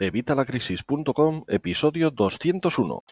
Evitalacrisis.com, episodio 201.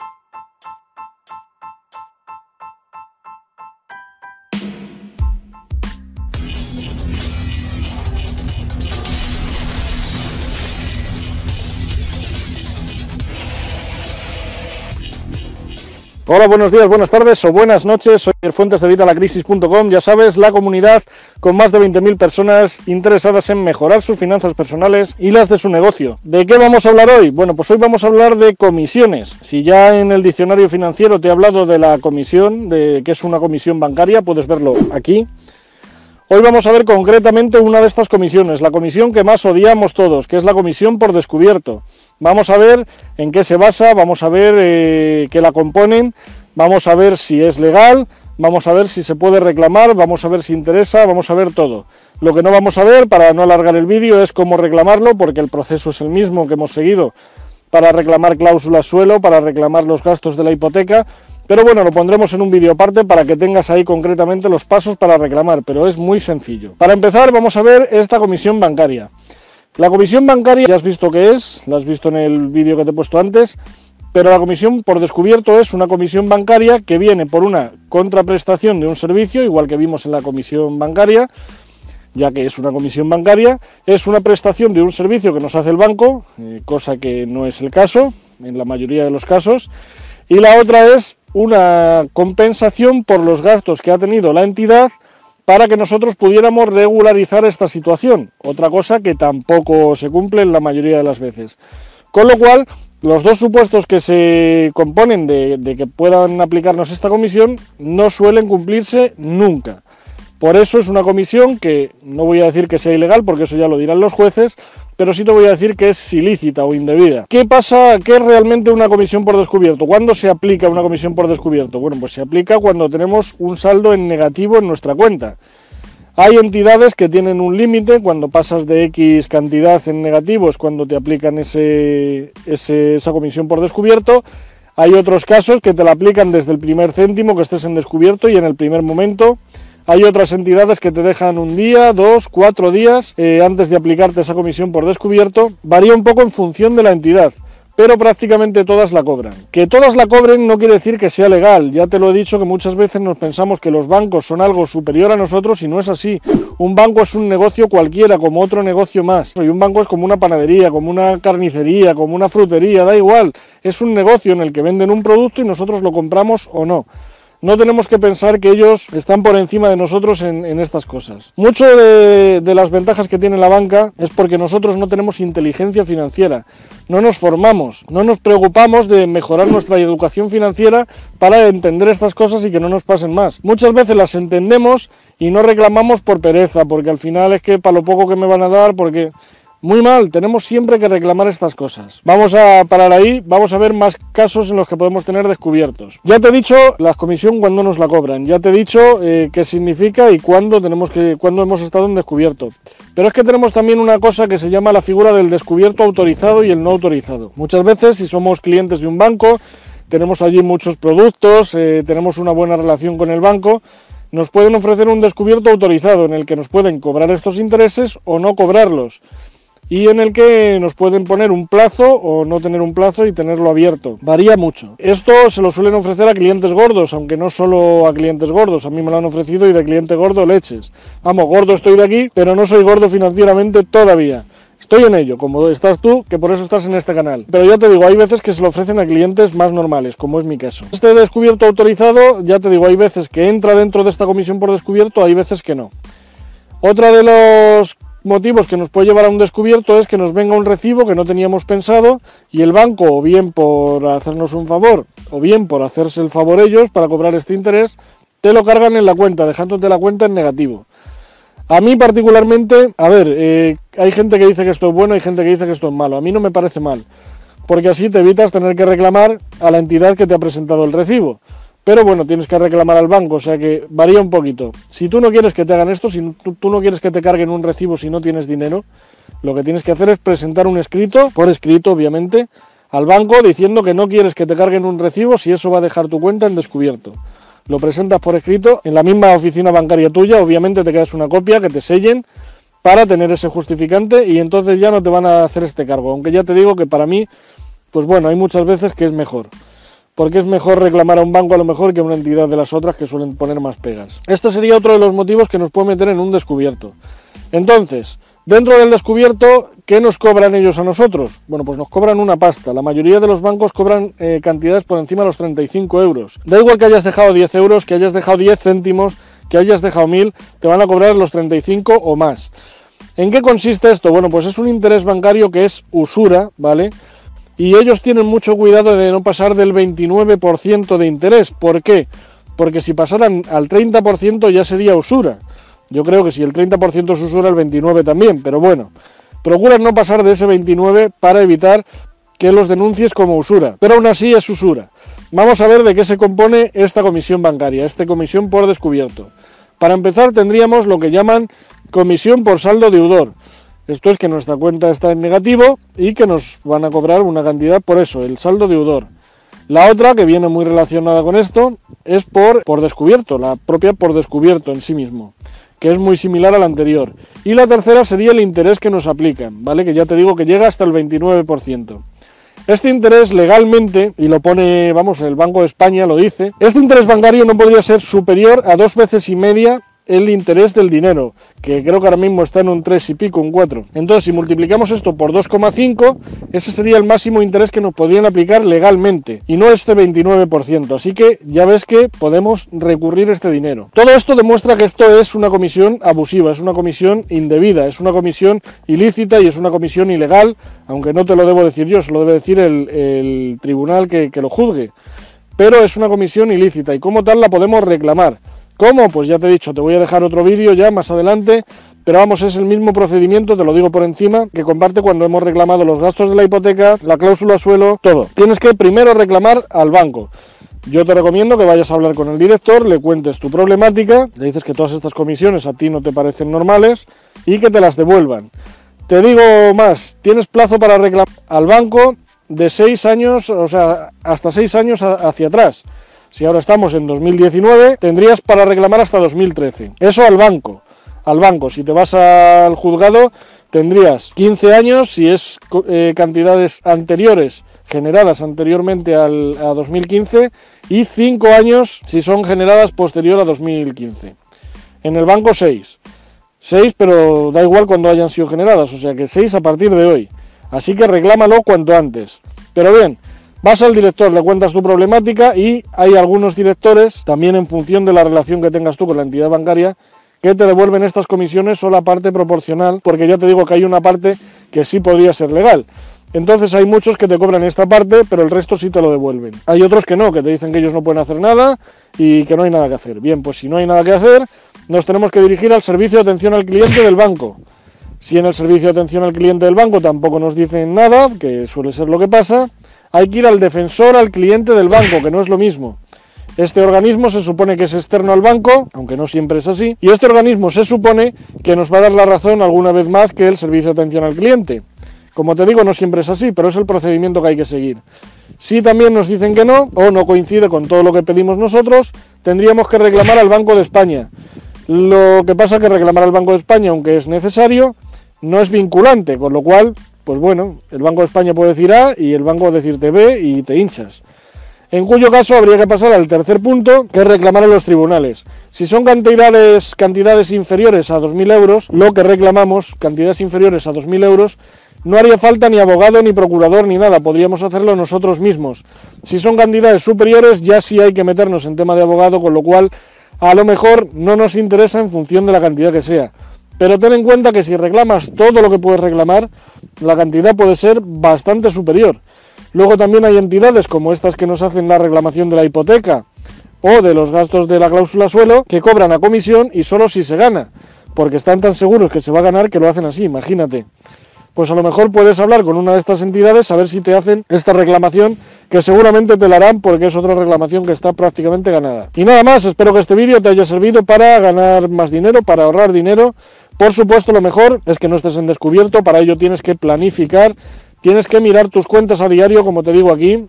Hola, buenos días, buenas tardes o buenas noches. Soy el Fuentes de Vitalacrisis.com. Ya sabes, la comunidad con más de 20.000 personas interesadas en mejorar sus finanzas personales y las de su negocio. ¿De qué vamos a hablar hoy? Bueno, pues hoy vamos a hablar de comisiones. Si ya en el diccionario financiero te he hablado de la comisión, de que es una comisión bancaria, puedes verlo aquí. Hoy vamos a ver concretamente una de estas comisiones, la comisión que más odiamos todos, que es la comisión por descubierto. Vamos a ver en qué se basa, vamos a ver eh, qué la componen, vamos a ver si es legal, vamos a ver si se puede reclamar, vamos a ver si interesa, vamos a ver todo. Lo que no vamos a ver, para no alargar el vídeo, es cómo reclamarlo, porque el proceso es el mismo que hemos seguido para reclamar cláusulas suelo, para reclamar los gastos de la hipoteca, pero bueno, lo pondremos en un vídeo aparte para que tengas ahí concretamente los pasos para reclamar, pero es muy sencillo. Para empezar vamos a ver esta comisión bancaria. La comisión bancaria ya has visto qué es, la has visto en el vídeo que te he puesto antes, pero la comisión por descubierto es una comisión bancaria que viene por una contraprestación de un servicio, igual que vimos en la comisión bancaria, ya que es una comisión bancaria, es una prestación de un servicio que nos hace el banco, eh, cosa que no es el caso en la mayoría de los casos, y la otra es una compensación por los gastos que ha tenido la entidad para que nosotros pudiéramos regularizar esta situación, otra cosa que tampoco se cumple en la mayoría de las veces. Con lo cual, los dos supuestos que se componen de, de que puedan aplicarnos esta comisión no suelen cumplirse nunca. Por eso es una comisión que no voy a decir que sea ilegal, porque eso ya lo dirán los jueces, pero sí te voy a decir que es ilícita o indebida. ¿Qué pasa? ¿Qué es realmente una comisión por descubierto? ¿Cuándo se aplica una comisión por descubierto? Bueno, pues se aplica cuando tenemos un saldo en negativo en nuestra cuenta. Hay entidades que tienen un límite, cuando pasas de X cantidad en negativo es cuando te aplican ese, esa comisión por descubierto. Hay otros casos que te la aplican desde el primer céntimo que estés en descubierto y en el primer momento. Hay otras entidades que te dejan un día, dos, cuatro días eh, antes de aplicarte esa comisión por descubierto. Varía un poco en función de la entidad pero prácticamente todas la cobran. Que todas la cobren no quiere decir que sea legal, ya te lo he dicho que muchas veces nos pensamos que los bancos son algo superior a nosotros y no es así. Un banco es un negocio cualquiera, como otro negocio más. Y un banco es como una panadería, como una carnicería, como una frutería, da igual. Es un negocio en el que venden un producto y nosotros lo compramos o no no tenemos que pensar que ellos están por encima de nosotros en, estas cosas. Mucho de, de, las ventajas que tiene la banca es porque nosotros no tenemos inteligencia financiera, no nos formamos, no nos preocupamos de mejorar nuestra educación financiera para entender estas cosas y que no nos pasen más. Muchas veces las entendemos y no reclamamos por pereza, porque al final es que para lo poco que me van a dar, porque muy mal, tenemos siempre que reclamar estas cosas. Vamos a parar ahí, vamos a ver más casos en los que podemos tener descubiertos. Ya te he dicho la comisión cuando nos la cobran, ya te he dicho eh, qué significa y cuándo, tenemos que, cuándo hemos estado en descubierto. Pero es que tenemos también una cosa que se llama la figura del descubierto autorizado y el no autorizado. Muchas veces, si somos clientes de un banco, tenemos allí muchos productos, eh, tenemos una buena relación con el banco, nos pueden ofrecer un descubierto autorizado en el que nos pueden cobrar estos intereses o no cobrarlos y en el que nos pueden poner un plazo o no tener un plazo y tenerlo abierto. Varía mucho. Esto se lo suelen ofrecer a clientes gordos, aunque no solo a clientes gordos. A mí me lo han ofrecido y de cliente gordo leches. Vamos, gordo estoy de aquí, pero no soy gordo financieramente todavía. Estoy en ello, como estás tú, que por eso estás en este canal. Pero ya te digo, hay veces que se lo ofrecen a clientes más normales, como es mi caso. Este descubierto autorizado, ya te digo, hay veces que entra dentro de esta comisión por descubierto, hay veces que no. Otra de los motivos que nos puede llevar a un descubierto es que nos venga un recibo que no teníamos pensado y el banco, o bien por hacernos un favor, o bien por hacerse el favor ellos para cobrar este interés, te lo cargan en la cuenta, dejándote la cuenta en negativo. A mí particularmente, a ver, eh, hay gente que dice que esto es bueno, hay gente que dice que esto es malo. A mí no me parece mal, porque así te evitas tener que reclamar a la entidad que te ha presentado el recibo. Pero bueno, tienes que reclamar al banco, o sea que varía un poquito. Si tú no quieres que te hagan esto, si tú, no quieres que te carguen un recibo si no tienes dinero, lo que tienes que hacer es presentar un escrito, por escrito obviamente, al banco diciendo que no quieres que te carguen un recibo si eso va a dejar tu cuenta en descubierto. Lo presentas por escrito en la misma oficina bancaria tuya, obviamente te quedas una copia, que te sellen para tener ese justificante y entonces ya no te van a hacer este cargo. Aunque ya te digo que para mí, pues bueno, hay muchas veces que es mejor. Porque es mejor reclamar a un banco a lo mejor que a una entidad de las otras que suelen poner más pegas. Este sería otro de los motivos que nos puede meter en un descubierto. Entonces, dentro del descubierto, ¿qué nos cobran ellos a nosotros? Bueno, pues nos cobran una pasta. La mayoría de los bancos cobran eh, cantidades por encima de los 35 euros. Da igual que hayas dejado 10 euros, que hayas dejado 10 céntimos, que hayas dejado 1000, te van a cobrar los 35 o más. ¿En qué consiste esto? Bueno, pues es un interés bancario que es usura, ¿vale? Y ellos tienen mucho cuidado de no pasar del 29% de interés. ¿Por qué? Porque si pasaran al 30% ya sería usura. Yo creo que si el 30% es usura, el 29% también, pero bueno, procuran no pasar de ese 29% para evitar que los denuncies como usura, pero aún así es usura. Vamos a ver de qué se compone esta comisión bancaria, esta comisión por descubierto. Para empezar tendríamos lo que llaman comisión por saldo deudor. Esto es que nuestra cuenta está en negativo y que nos van a cobrar una cantidad por eso, el saldo deudor. La otra, que viene muy relacionada con esto, es por, por descubierto, la propia por descubierto en sí mismo que es muy similar al anterior. Y la tercera sería el interés que nos aplican, ¿vale? Que ya te digo que llega hasta el 29%. Este interés legalmente, y lo pone, vamos, el Banco de España lo dice, este interés bancario no podría ser superior a dos veces y media el interés del dinero, que creo que ahora mismo está en un 3 y pico, un 4. Entonces, si multiplicamos esto por 2,5, ese sería el máximo interés que nos podrían aplicar legalmente, y no este 29%. Así que ya ves que podemos recurrir este dinero. Todo esto demuestra que esto es una comisión abusiva, es una comisión indebida, es una comisión ilícita y es una comisión ilegal, aunque no te lo debo decir yo, se lo debe decir el, tribunal que, que lo juzgue. Pero es una comisión ilícita y como tal la podemos reclamar. ¿Cómo? Pues ya te he dicho, te voy a dejar otro vídeo ya más adelante, pero vamos, es el mismo procedimiento, te lo digo por encima, que comparte cuando hemos reclamado los gastos de la hipoteca, la cláusula suelo, todo. Tienes que primero reclamar al banco. Yo te recomiendo que vayas a hablar con el director, le cuentes tu problemática, le dices que todas estas comisiones a ti no te parecen normales y que te las devuelvan. Te digo más, tienes plazo para reclamar al banco de seis años, o sea, hasta seis años hacia atrás. Si ahora estamos en 2019, tendrías para reclamar hasta 2013. Eso al banco. Al banco, si te vas al juzgado, tendrías 15 años si es eh, cantidades anteriores generadas anteriormente al, a 2015 y 5 años si son generadas posterior a 2015. En el banco 6. 6, pero da igual cuando hayan sido generadas, o sea que 6 a partir de hoy. Así que reclámalo cuanto antes. Pero bien, Vas al director, le cuentas tu problemática y hay algunos directores, también en función de la relación que tengas tú con la entidad bancaria, que te devuelven estas comisiones o la parte proporcional, porque ya te digo que hay una parte que sí podría ser legal. Entonces hay muchos que te cobran esta parte, pero el resto sí te lo devuelven. Hay otros que no, que te dicen que ellos no pueden hacer nada y que no hay nada que hacer. Bien, pues si no hay nada que hacer, nos tenemos que dirigir al servicio de atención al cliente del banco. Si en el servicio de atención al cliente del banco tampoco nos dicen nada, que suele ser lo que pasa, hay que ir al defensor, al cliente del banco, que no es lo mismo. Este organismo se supone que es externo al banco, aunque no siempre es así, y este organismo se supone que nos va a dar la razón alguna vez más que el servicio de atención al cliente. Como te digo, no siempre es así, pero es el procedimiento que hay que seguir. Si también nos dicen que no, o no coincide con todo lo que pedimos nosotros, tendríamos que reclamar al Banco de España. Lo que pasa es que reclamar al Banco de España, aunque es necesario, no es vinculante, con lo cual pues bueno, el Banco de España puede decir A y el banco decirte B y te hinchas. En cuyo caso habría que pasar al tercer punto, que es reclamar a los tribunales. Si son cantidades, cantidades inferiores a 2.000 euros, lo que reclamamos, cantidades inferiores a 2.000 euros, no haría falta ni abogado, ni procurador, ni nada, podríamos hacerlo nosotros mismos. Si son cantidades superiores, ya sí hay que meternos en tema de abogado, con lo cual a lo mejor no nos interesa en función de la cantidad que sea. Pero ten en cuenta que si reclamas todo lo que puedes reclamar, la cantidad puede ser bastante superior. Luego también hay entidades como estas que nos hacen la reclamación de la hipoteca o de los gastos de la cláusula suelo que cobran a comisión y solo si se gana, porque están tan seguros que se va a ganar que lo hacen así, imagínate. Pues a lo mejor puedes hablar con una de estas entidades a ver si te hacen esta reclamación, que seguramente te la harán porque es otra reclamación que está prácticamente ganada. Y nada más, espero que este vídeo te haya servido para ganar más dinero, para ahorrar dinero por supuesto, lo mejor es que no estés en descubierto, para ello tienes que planificar, tienes que mirar tus cuentas a diario, como te digo aquí,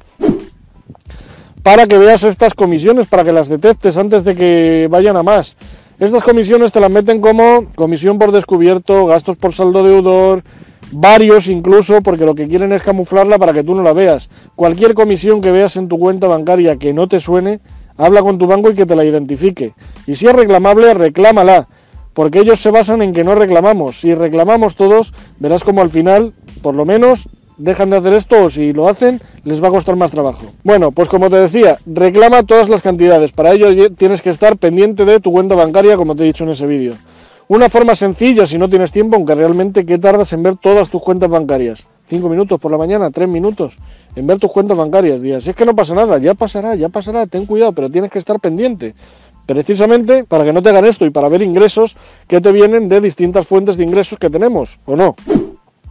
para que veas estas comisiones, para que las detectes antes de que vayan a más. Estas comisiones te las meten como comisión por descubierto, gastos por saldo deudor, varios incluso, porque lo que quieren es camuflarla para que tú no la veas. Cualquier comisión que veas en tu cuenta bancaria que no te suene, habla con tu banco y que te la identifique. Y si es reclamable, reclámala, porque ellos se basan en que no reclamamos. Si reclamamos todos, verás como al final, por lo menos, dejan de hacer esto o si lo hacen, les va a costar más trabajo. Bueno, pues como te decía, reclama todas las cantidades. Para ello tienes que estar pendiente de tu cuenta bancaria, como te he dicho en ese vídeo. Una forma sencilla, si no tienes tiempo, aunque realmente, ¿qué tardas en ver todas tus cuentas bancarias? ¿Cinco minutos por la mañana? ¿Tres minutos? En ver tus cuentas bancarias. Días, si es que no pasa nada, ya pasará, ya pasará, ten cuidado, pero tienes que estar pendiente. Precisamente para que no te hagan esto y para ver ingresos que te vienen de distintas fuentes de ingresos que tenemos, ¿o no?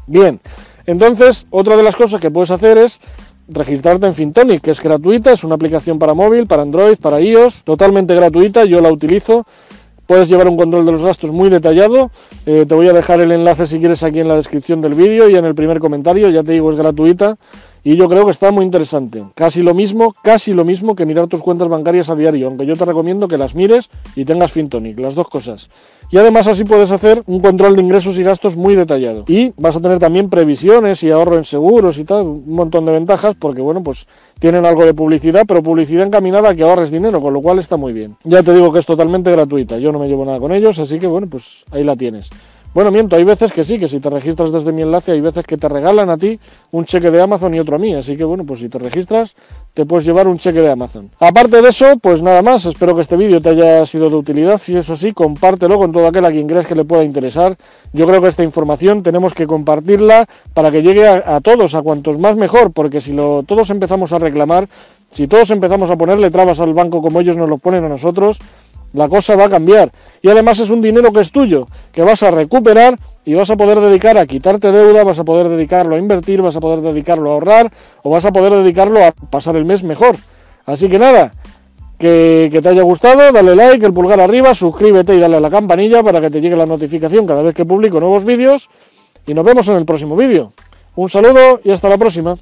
Bien, entonces, otra de las cosas que puedes hacer es registrarte en Fintonic, que es gratuita, es una aplicación para móvil, para Android, para iOS, totalmente gratuita, yo la utilizo Puedes llevar un control de los gastos muy detallado. Eh, te voy a dejar el enlace si quieres aquí en la descripción del vídeo y en el primer comentario. Ya te digo, es gratuita y yo creo que está muy interesante. Casi lo mismo, casi lo mismo que mirar tus cuentas bancarias a diario, aunque yo te recomiendo que las mires y tengas Fintonic, las dos cosas. Y además así puedes hacer un control de ingresos y gastos muy detallado. Y vas a tener también previsiones y ahorro en seguros y tal, un montón de ventajas porque bueno, pues tienen algo de publicidad, pero publicidad encaminada a que ahorres dinero, con lo cual está muy bien. Ya te digo que es totalmente gratuita, yo no me llevo nada con ellos, así que bueno, pues ahí la tienes. Bueno, miento, hay veces que sí, que si te registras desde mi enlace, hay veces que te regalan a ti un cheque de Amazon y otro a mí. Así que bueno, pues si te registras, te puedes llevar un cheque de Amazon. Aparte de eso, pues nada más, espero que este vídeo te haya sido de utilidad. Si es así, compártelo con todo aquel a quien creas que le pueda interesar. Yo creo que esta información tenemos que compartirla para que llegue a, todos, a cuantos más mejor, porque si lo, todos empezamos a reclamar, si todos empezamos a ponerle trabas al banco como ellos nos lo ponen a nosotros, la cosa va a cambiar. Y además es un dinero que es tuyo, que vas a recuperar y vas a poder dedicar a quitarte deuda, vas a poder dedicarlo a invertir, vas a poder dedicarlo a ahorrar o vas a poder dedicarlo a pasar el mes mejor. Así que nada, que, que, te haya gustado, dale like, el pulgar arriba, suscríbete y dale a la campanilla para que te llegue la notificación cada vez que publico nuevos vídeos y nos vemos en el próximo vídeo. Un saludo y hasta la próxima.